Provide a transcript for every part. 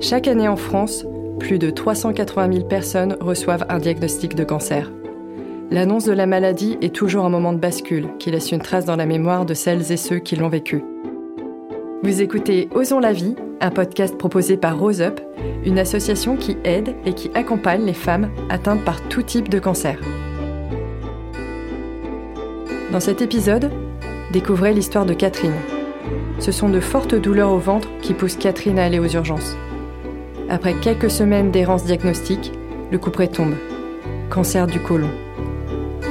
Chaque année en France, plus de 380 000 personnes reçoivent un diagnostic de cancer. L'annonce de la maladie est toujours un moment de bascule qui laisse une trace dans la mémoire de celles et ceux qui l'ont vécu. Vous écoutez Osons la vie, un podcast proposé par Rose Up, une association qui aide et qui accompagne les femmes atteintes par tout type de cancer. Dans cet épisode, découvrez l'histoire de Catherine. Ce sont de fortes douleurs au ventre qui poussent Catherine à aller aux urgences. Après quelques semaines d'errance diagnostique, le couperet tombe. Cancer du côlon.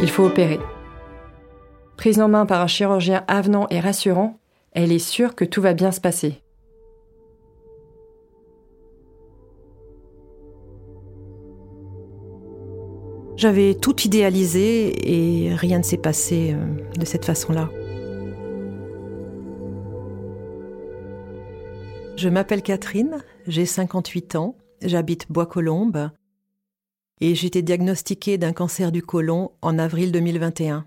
Il faut opérer. Prise en main par un chirurgien avenant et rassurant, elle est sûre que tout va bien se passer. J'avais tout idéalisé et rien ne s'est passé euh, de cette façon-là. Je m'appelle Catherine, j'ai 58 ans, j'habite Bois-Colombes et j'ai été diagnostiquée d'un cancer du côlon en avril 2021.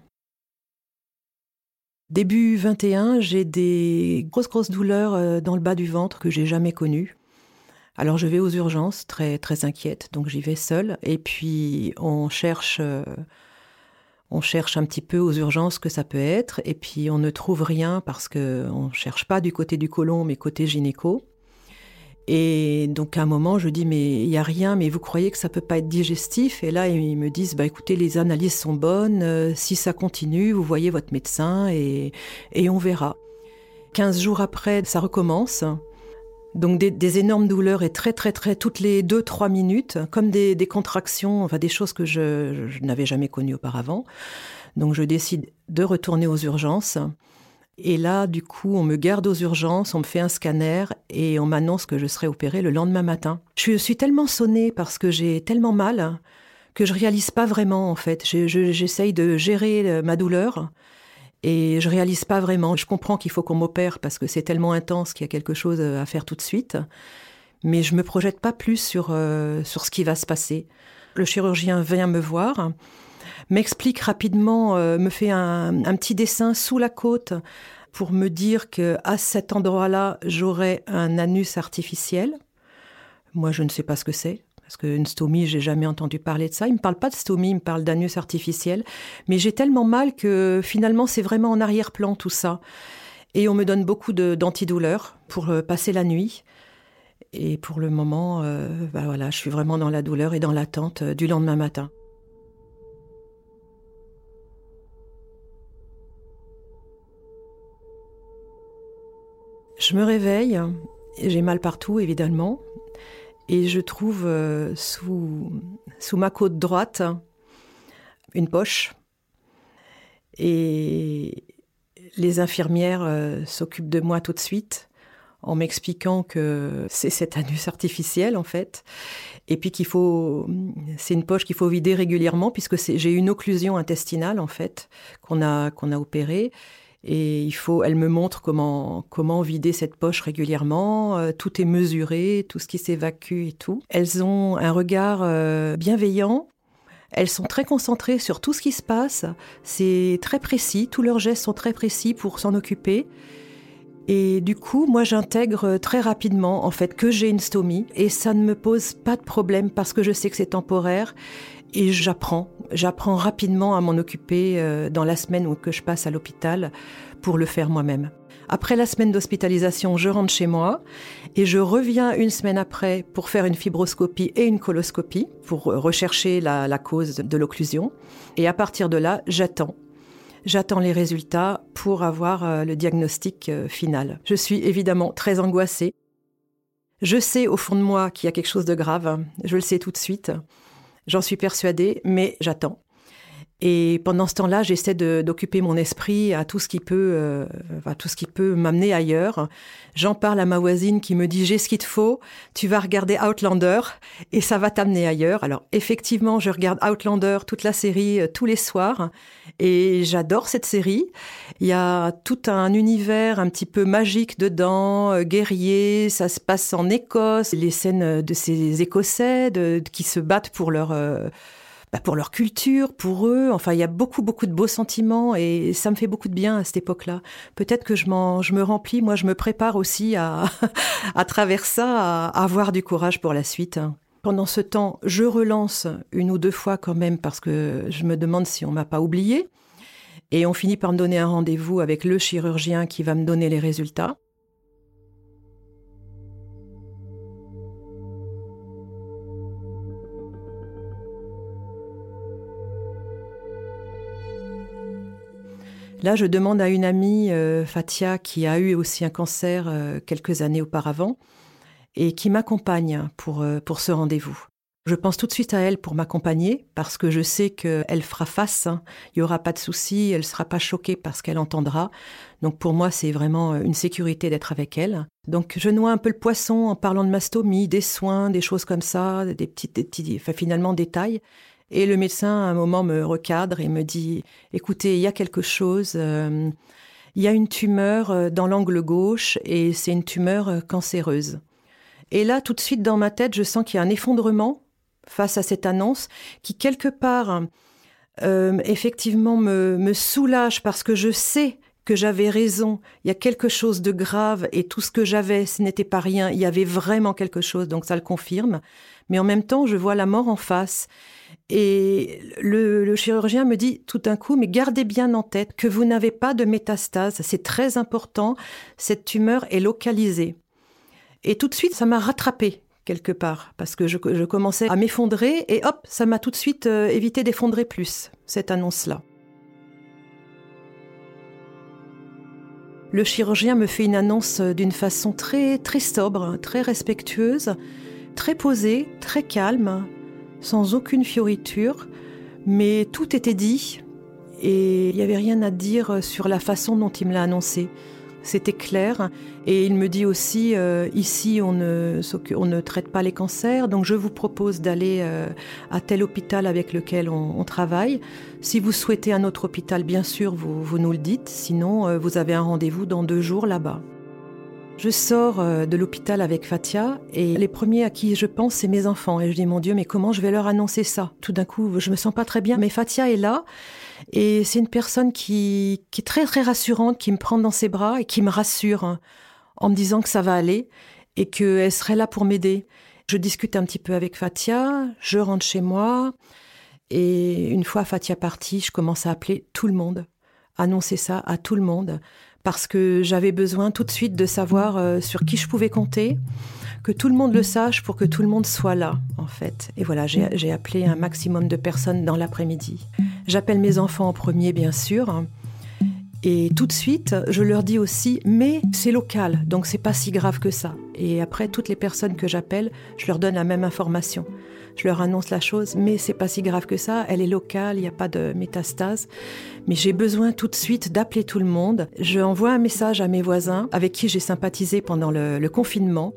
Début 21, j'ai des grosses grosses douleurs euh, dans le bas du ventre que j'ai jamais connues. Alors je vais aux urgences, très très inquiète, donc j'y vais seule et puis on cherche euh, on cherche un petit peu aux urgences que ça peut être, et puis on ne trouve rien parce que on cherche pas du côté du côlon, mais côté gynéco. Et donc à un moment, je dis mais il y a rien, mais vous croyez que ça peut pas être digestif? Et là ils me disent bah écoutez les analyses sont bonnes, euh, si ça continue, vous voyez votre médecin et et on verra. 15 jours après, ça recommence. Donc des, énormes douleurs et très très très toutes les 2-3 minutes, comme des, contractions, enfin des choses que je, n'avais jamais connues auparavant. Donc je décide de retourner aux urgences. Et là, du coup, on me garde aux urgences, on me fait un scanner et on m'annonce que je serai opérée le lendemain matin. Je suis tellement sonnée parce que j'ai tellement mal que je réalise pas vraiment, en fait. J'essaye de gérer euh, ma douleur et je réalise pas vraiment. Je comprends qu'il faut qu'on m'opère parce que c'est tellement intense qu'il y a quelque chose à faire tout de suite. Mais je me projette pas plus sur, euh, sur ce qui va se passer. Le chirurgien vient me voir m'explique rapidement, euh, me fait un, un, petit dessin sous la côte pour me dire que à cet endroit-là, j'aurai un anus artificiel. Moi, je ne sais pas ce que c'est. Parce qu'une stomie, j'ai jamais entendu parler de ça. Il me parle pas de stomie, il me parle d'anus artificiel. Mais j'ai tellement mal que finalement, c'est vraiment en arrière-plan tout ça. Et on me donne beaucoup d'antidouleurs pour euh, passer la nuit. Et pour le moment, euh, bah voilà, je suis vraiment dans la douleur et dans l'attente du lendemain matin. Je me réveille, j'ai mal partout évidemment, et je trouve euh, sous, ma côte droite une poche. Et les infirmières euh, s'occupent de moi tout de suite en m'expliquant que c'est cet anus artificiel en fait, et puis qu'il faut, c'est une poche qu'il faut vider régulièrement puisque j'ai une occlusion intestinale en fait qu'on a qu'on a opérée et il faut, elle me montre comment comment vider cette poche régulièrement. Euh, tout est mesuré, tout ce qui s'évacue et tout. Elles ont un regard euh, bienveillant. Elles sont très concentrées sur tout ce qui se passe. C'est très précis. Tous leurs gestes sont très précis pour s'en occuper. Et du coup, moi, j'intègre très rapidement, en fait, que j'ai une stomie. Et ça ne me pose pas de problème parce que je sais que c'est temporaire. Et j'apprends. J'apprends rapidement à m'en occuper euh, dans la semaine que je passe à l'hôpital pour le faire moi-même. Après la semaine d'hospitalisation, je rentre chez moi et je reviens une semaine après pour faire une fibroscopie et une coloscopie pour rechercher la, la cause de l'occlusion. Et à partir de là, j'attends J'attends les résultats pour avoir euh, le diagnostic euh, final. Je suis évidemment très angoissée. Je sais au fond de moi qu'il y a quelque chose de grave. Je le sais tout de suite. J'en suis persuadée, mais j'attends. Et pendant ce temps-là, j'essaie d'occuper mon esprit à tout ce qui peut, euh, à tout ce qui peut m'amener ailleurs. J'en parle à ma voisine qui me dit j'ai ce qu'il te faut, tu vas regarder Outlander et ça va t'amener ailleurs. Alors effectivement, je regarde Outlander toute la série euh, tous les soirs et j'adore cette série. Il y a tout un univers un petit peu magique dedans, euh, guerrier. Ça se passe en Écosse, les scènes de ces Écossais qui se battent pour leur bah, pour leur culture, pour eux. Enfin, il y a beaucoup, beaucoup de beaux sentiments et ça me fait beaucoup de bien à cette époque-là. Peut-être que je, me remplis, moi, je me prépare aussi à, à travers ça, à, avoir du courage pour la suite. Pendant ce temps, je relance une ou deux fois quand même parce que je me demande si on m'a pas oublié. Et on finit par me donner un rendez-vous avec le chirurgien qui va me donner les résultats. Là, je demande à une amie, euh, Fatia, qui a eu aussi un cancer euh, quelques années auparavant, et qui m'accompagne pour, euh, pour ce rendez-vous. Je pense tout de suite à elle pour m'accompagner, parce que je sais qu'elle fera face, hein. il n'y aura pas de souci, elle ne sera pas choquée parce qu'elle entendra. Donc pour moi, c'est vraiment une sécurité d'être avec elle. Donc je noie un peu le poisson en parlant de mastomie, des soins, des choses comme ça, des petits, des petits finalement détails. Et le médecin, à un moment, me recadre et me dit, écoutez, il y a quelque chose, euh, il y a une tumeur euh, dans l'angle gauche et c'est une tumeur euh, cancéreuse. Et là, tout de suite, dans ma tête, je sens qu'il y a un effondrement face à cette annonce qui, quelque part, effectivement, me, me soulage parce que je sais que j'avais raison, il y a quelque chose de grave et tout ce que j'avais, ce n'était pas rien, il y avait vraiment quelque chose, donc ça le confirme. Mais en même temps, je vois la mort en face. Et le, chirurgien me dit tout d'un coup, mais gardez bien en tête que vous n'avez pas de métastase, c'est très important, cette tumeur est localisée. Et tout de suite, ça m'a rattrapé quelque part, parce que je, commençais à m'effondrer, et hop, ça m'a tout de suite euh, évité d'effondrer plus, cette annonce-là. Le chirurgien me fait une annonce d'une façon très, très sobre, très respectueuse, très posée, très calme, sans aucune fioriture, mais tout était dit et il n'y avait rien à dire sur la façon dont il me l'a annoncé. C'était clair et il me dit aussi euh, ici on ne, traite pas les cancers donc je vous propose d'aller euh, à tel hôpital avec lequel on, travaille. Si vous souhaitez un autre hôpital bien sûr vous, vous nous le dites sinon euh, vous avez un rendez-vous dans deux jours là-bas. Je sors euh, de l'hôpital avec Fatia et les premiers à qui je pense, c'est mes enfants. Et je dis, mon Dieu, mais comment je vais leur annoncer ça? Tout d'un coup, je me sens pas très bien. Mais Fatia est là et c'est une personne qui, qui est très, très rassurante, qui me prend dans ses bras et qui me rassure hein, en me disant que ça va aller et qu'elle serait là pour m'aider. Je discute un petit peu avec Fatia, je rentre chez moi et une fois Fatia partie, je commence à appeler tout le monde, annoncer ça à tout le monde parce que j'avais besoin tout de suite de savoir euh, sur qui je pouvais compter, que tout le monde le sache pour que tout le monde soit là, en fait. Et voilà, j'ai appelé un maximum de personnes dans l'après-midi. J'appelle mes enfants en premier, bien sûr. Et tout de suite, je leur dis aussi, mais c'est local, donc c'est pas si grave que ça. Et après, toutes les personnes que j'appelle, je leur donne la même information je leur annonce la chose, mais c'est pas si grave que ça, elle est locale, il n'y a pas de métastase. Mais j'ai besoin tout de suite d'appeler tout le monde. Je envoie un message à mes voisins avec qui j'ai sympathisé pendant le, confinement.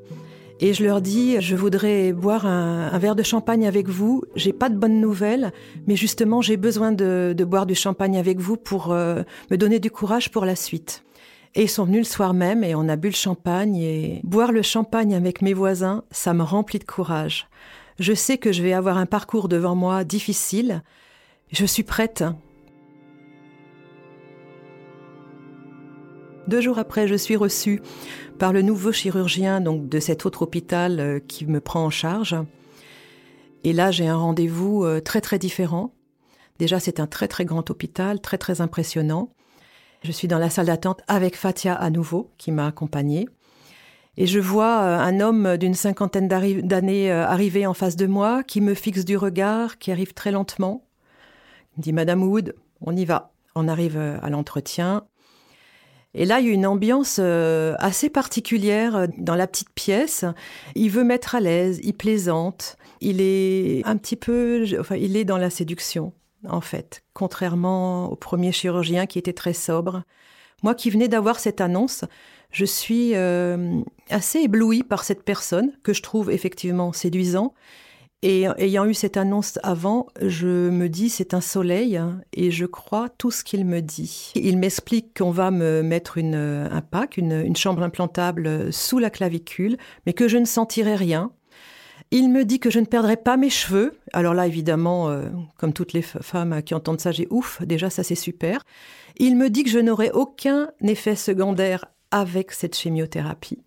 Et je leur dis, je voudrais boire un, verre de champagne avec vous. J'ai pas de bonnes nouvelles, mais justement, j'ai besoin de, boire du champagne avec vous pour euh, me donner du courage pour la suite. Et ils sont venus le soir même et on a bu le champagne et boire le champagne avec mes voisins, ça me remplit de courage. Je sais que je vais avoir un parcours devant moi difficile. Je suis prête. Deux jours après, je suis reçue par le nouveau chirurgien donc de cet autre hôpital euh, qui me prend en charge. Et là, j'ai un rendez-vous euh, très très différent. Déjà, c'est un très très grand hôpital, très très impressionnant. Je suis dans la salle d'attente avec Fatia à nouveau, qui m'a accompagnée. Et je vois euh, un homme d'une cinquantaine d'années arriver en face de moi, qui me fixe du regard, qui arrive très lentement. Il me dit Madame Wood, on y va. On arrive à l'entretien. Et là, il y a une ambiance assez particulière dans la petite pièce. Il veut mettre à l'aise, il plaisante. Il est un petit peu, enfin, il est dans la séduction, en fait, contrairement au premier chirurgien qui était très sobre. Moi qui venais d'avoir cette annonce, je suis euh, assez éblouie par cette personne que je trouve effectivement séduisant. Et ayant eu cette annonce avant, je me dis c'est un soleil et je crois tout ce qu'il me dit. Il m'explique qu'on va me mettre une, un pack, une, chambre implantable sous la clavicule, mais que je ne sentirai rien. Il me dit que je ne perdrai pas mes cheveux. Alors là, évidemment, euh, comme toutes les femmes qui entendent ça, j'ai ouf, déjà ça c'est super. Il me dit que je n'aurai aucun effet secondaire avec cette chimiothérapie.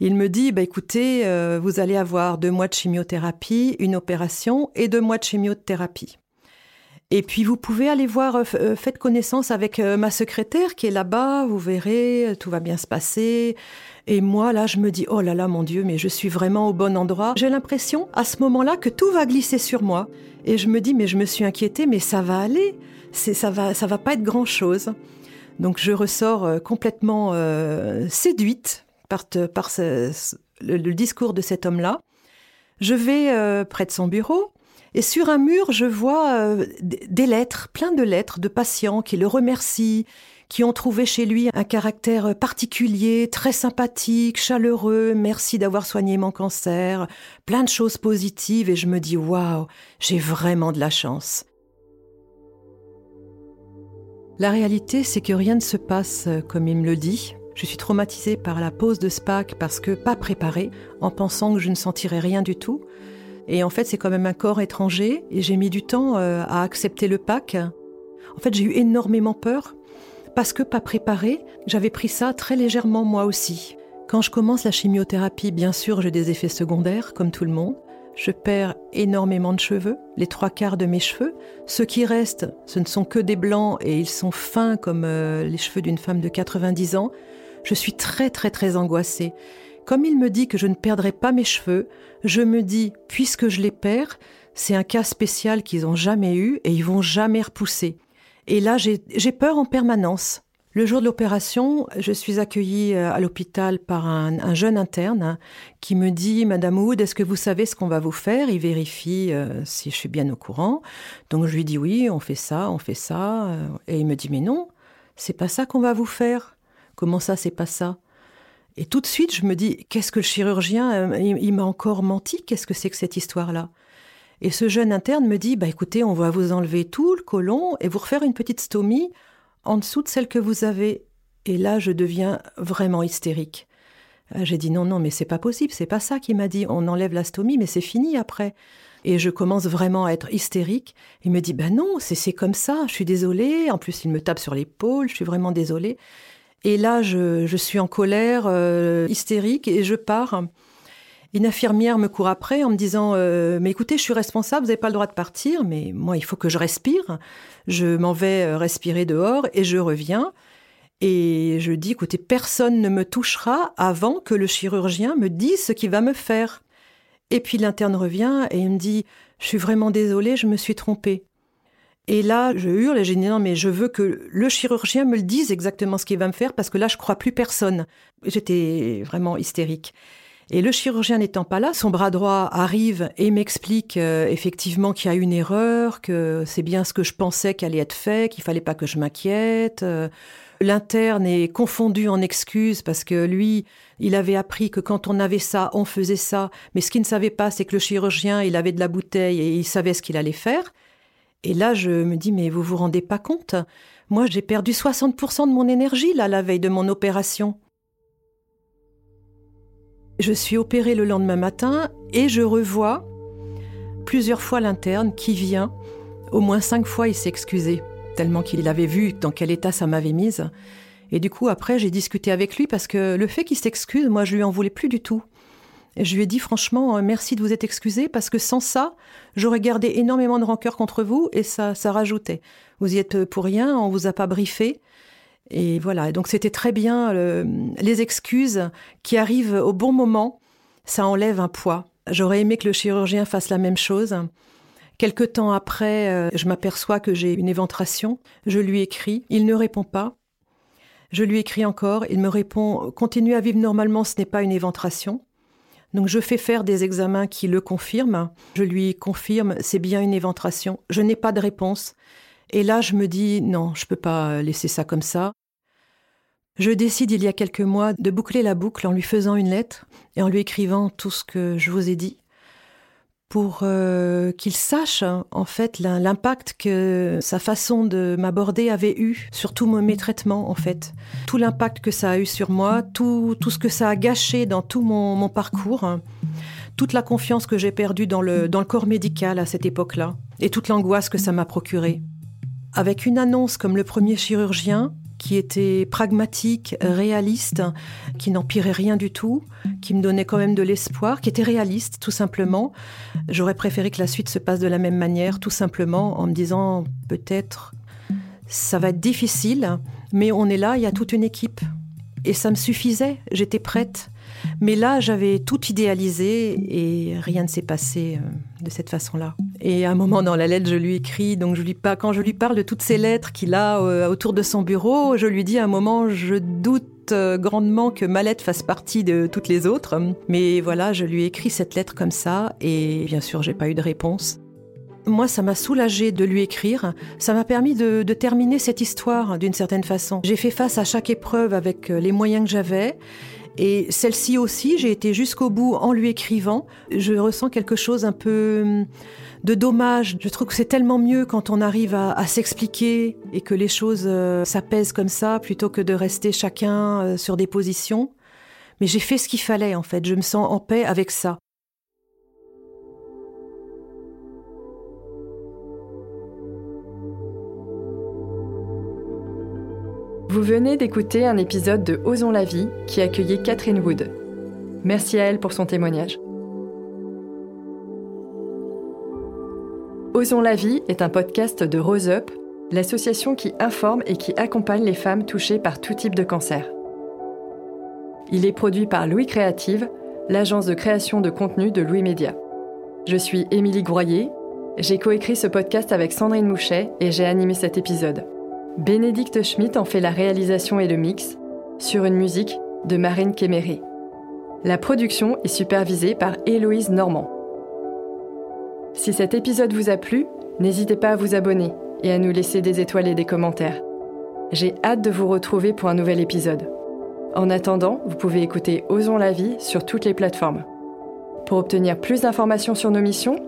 Il me dit, bah, écoutez, euh, vous allez avoir deux mois de chimiothérapie, une opération et deux mois de chimiothérapie. Et puis vous pouvez aller voir, euh, euh, faites connaissance avec ma secrétaire qui est là-bas, vous verrez, tout va bien se passer. Et moi, là, je me dis, oh là là, mon Dieu, mais je suis vraiment au bon endroit. J'ai l'impression, à ce moment-là, que tout va glisser sur moi. Et je me dis, mais je me suis inquiétée, mais ça va aller. C'est, ça va, ça va pas être grand-chose. Donc je ressors complètement séduite par, le, discours de cet homme-là. Je vais euh, près de son bureau et sur un mur, je vois euh, des lettres, plein de lettres de patients qui le remercient, qui ont trouvé chez lui un caractère particulier, très sympathique, chaleureux, merci d'avoir soigné mon cancer, plein de choses positives et je me dis waouh, j'ai vraiment de la chance. La réalité, c'est que rien ne se passe euh, comme il me le dit. Je suis traumatisée par la pause de SPAC parce que pas préparée, en pensant que je ne sentirais rien du tout. Et en fait, c'est quand même un corps étranger et j'ai mis du temps euh, à accepter le PAC. En fait, j'ai eu énormément peur parce que pas préparée, j'avais pris ça très légèrement moi aussi. Quand je commence la chimiothérapie, bien sûr, j'ai des effets secondaires, comme tout le monde. Je perds énormément de cheveux, les trois quarts de mes cheveux. Ceux qui restent, ce ne sont que des blancs et ils sont fins comme euh, les cheveux d'une femme de 90 ans. Je suis très très très angoissée. Comme il me dit que je ne perdrai pas mes cheveux, je me dis, puisque je les perds, c'est un cas spécial qu'ils n'ont jamais eu et ils vont jamais repousser. Et là, j'ai peur en permanence. Le jour de l'opération, je suis accueillie euh, à l'hôpital par un, jeune interne qui me dit Madame Wood, est-ce que vous savez ce qu'on va vous faire? Il vérifie euh, si je suis bien au courant. Donc je lui dis oui, on fait ça, on fait ça. Euh, et il me dit Mais non, c'est pas ça qu'on va vous faire. Comment ça, c'est pas ça? Et tout de suite, je me dis, qu'est-ce que le chirurgien, euh, il, m'a encore menti? Qu'est-ce que c'est que cette histoire-là? Et ce jeune interne me dit, bah écoutez, on va vous enlever tout le côlon et vous refaire une petite stomie en dessous de celle que vous avez. Et là, je deviens vraiment hystérique. Euh, j'ai dit non, non, mais c'est pas possible, c'est pas ça qu'il m'a dit. On enlève la stomie, mais c'est fini après. Et je commence vraiment à être hystérique. Il me dit, ben non, c'est comme ça, je suis désolée. En plus, il me tape sur l'épaule, je suis vraiment désolée. Et là, je, suis en colère, euh, hystérique, et je pars. Une infirmière me court après en me disant euh, Mais écoutez, je suis responsable, vous n'avez pas le droit de partir, mais moi, il faut que je respire. Je m'en vais euh, respirer dehors et je reviens. Et je dis Écoutez, personne ne me touchera avant que le chirurgien me dise ce qu'il va me faire. Et puis l'interne revient et il me dit Je suis vraiment désolée, je me suis trompée. Et là, je hurle et j'ai dit non, mais je veux que le chirurgien me le dise exactement ce qu'il va me faire parce que là, je crois plus personne. J'étais vraiment hystérique. Et le chirurgien n'étant pas là, son bras droit arrive et m'explique euh, effectivement qu'il y a une erreur, que c'est bien ce que je pensais qu'allait être fait, qu'il fallait pas que je m'inquiète. Euh, l'interne est confondu en excuses parce que lui, il avait appris que quand on avait ça, on faisait ça. Mais ce qu'il ne savait pas, c'est que le chirurgien, il avait de la bouteille et il savait ce qu'il allait faire. Et là, je me dis, mais vous vous rendez pas compte? Moi, j'ai perdu 60% de mon énergie, là, la veille de mon opération. Je suis opérée le lendemain matin et je revois plusieurs fois l'interne qui vient. Au moins cinq fois, il s'est tellement qu'il avait vu dans quel état ça m'avait mise. Et du coup, après, j'ai discuté avec lui parce que le fait qu'il s'excuse, moi, je lui en voulais plus du tout. Je lui ai dit franchement, euh, merci de vous être excusé parce que sans ça, j'aurais gardé énormément de rancœur contre vous et ça, ça rajoutait. Vous y êtes pour rien, on vous a pas briefé. Et voilà. donc c'était très bien les excuses qui arrivent au bon moment. Ça enlève un poids. J'aurais aimé que le chirurgien fasse la même chose. Quelque temps après, euh, je m'aperçois que j'ai une éventration. Je lui écris. Il ne répond pas. Je lui écris encore. Il me répond Continue à vivre normalement, ce n'est pas une éventration. Donc je fais faire des examens qui le confirment. Je lui confirme, c'est bien une éventration. Je n'ai pas de réponse. Et là, je me dis, non, je ne peux pas laisser ça comme ça. Je décide il y a quelques mois de boucler la boucle en lui faisant une lettre et en lui écrivant tout ce que je vous ai dit. Pour euh, qu'il sache hein, en fait l'impact que sa façon de m'aborder avait eu sur tous mes traitements en fait. Tout l'impact que ça a eu sur moi, tout, tout ce que ça a gâché dans tout mon, parcours, hein. toute la confiance que j'ai perdue dans le, dans le corps médical à cette époque-là et toute l'angoisse que ça m'a procurée. Avec une annonce comme le premier chirurgien, qui était pragmatique, réaliste, qui n'empirait rien du tout, qui me donnait quand même de l'espoir, qui était réaliste tout simplement. J'aurais préféré que la suite se passe de la même manière, tout simplement en me disant peut-être ça va être difficile, mais on est là, il y a toute une équipe. Et ça me suffisait, j'étais prête. Mais là, j'avais tout idéalisé et rien ne s'est passé euh, de cette façon-là. Et à un moment dans la lettre, je lui écris, donc je lui pas quand je lui parle de toutes ces lettres qu'il a euh, autour de son bureau, je lui dis à un moment, je doute euh, grandement que ma lettre fasse partie de toutes les autres. Mais voilà, je lui ai écrit cette lettre comme ça et bien sûr, j'ai pas eu de réponse. Moi, ça m'a soulagé de lui écrire. Ça m'a permis de, de, terminer cette histoire d'une certaine façon. J'ai fait face à chaque épreuve avec les moyens que j'avais. Et celle-ci aussi, j'ai été jusqu'au bout en lui écrivant. Je ressens quelque chose un peu hum, de dommage. Je trouve que c'est tellement mieux quand on arrive à, s'expliquer et que les choses euh, s'apaisent comme ça plutôt que de rester chacun euh, sur des positions. Mais j'ai fait ce qu'il fallait en fait. Je me sens en paix avec ça. Vous venez d'écouter un épisode de Osons la vie qui accueillait Catherine Wood. Merci à elle pour son témoignage. Osons la vie est un podcast de Rose Up, l'association qui informe et qui accompagne les femmes touchées par tout type de cancer. Il est produit par Louis Créative, l'agence de création de contenu de Louis Média. Je suis Émilie Groyer, j'ai coécrit ce podcast avec Sandrine Mouchet et j'ai animé cet épisode. Bénédicte Schmitt en fait la réalisation et le mix, sur une musique de Marine Kéméré. La production est supervisée par Héloïse Normand. Si cet épisode vous a plu, n'hésitez pas à vous abonner et à nous laisser des étoiles et des commentaires. J'ai hâte de vous retrouver pour un nouvel épisode. En attendant, vous pouvez écouter Osons la vie sur toutes les plateformes. Pour obtenir plus d'informations sur nos missions,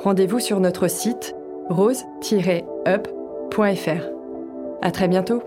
rendez-vous sur notre site rose-up.fr. À très bientôt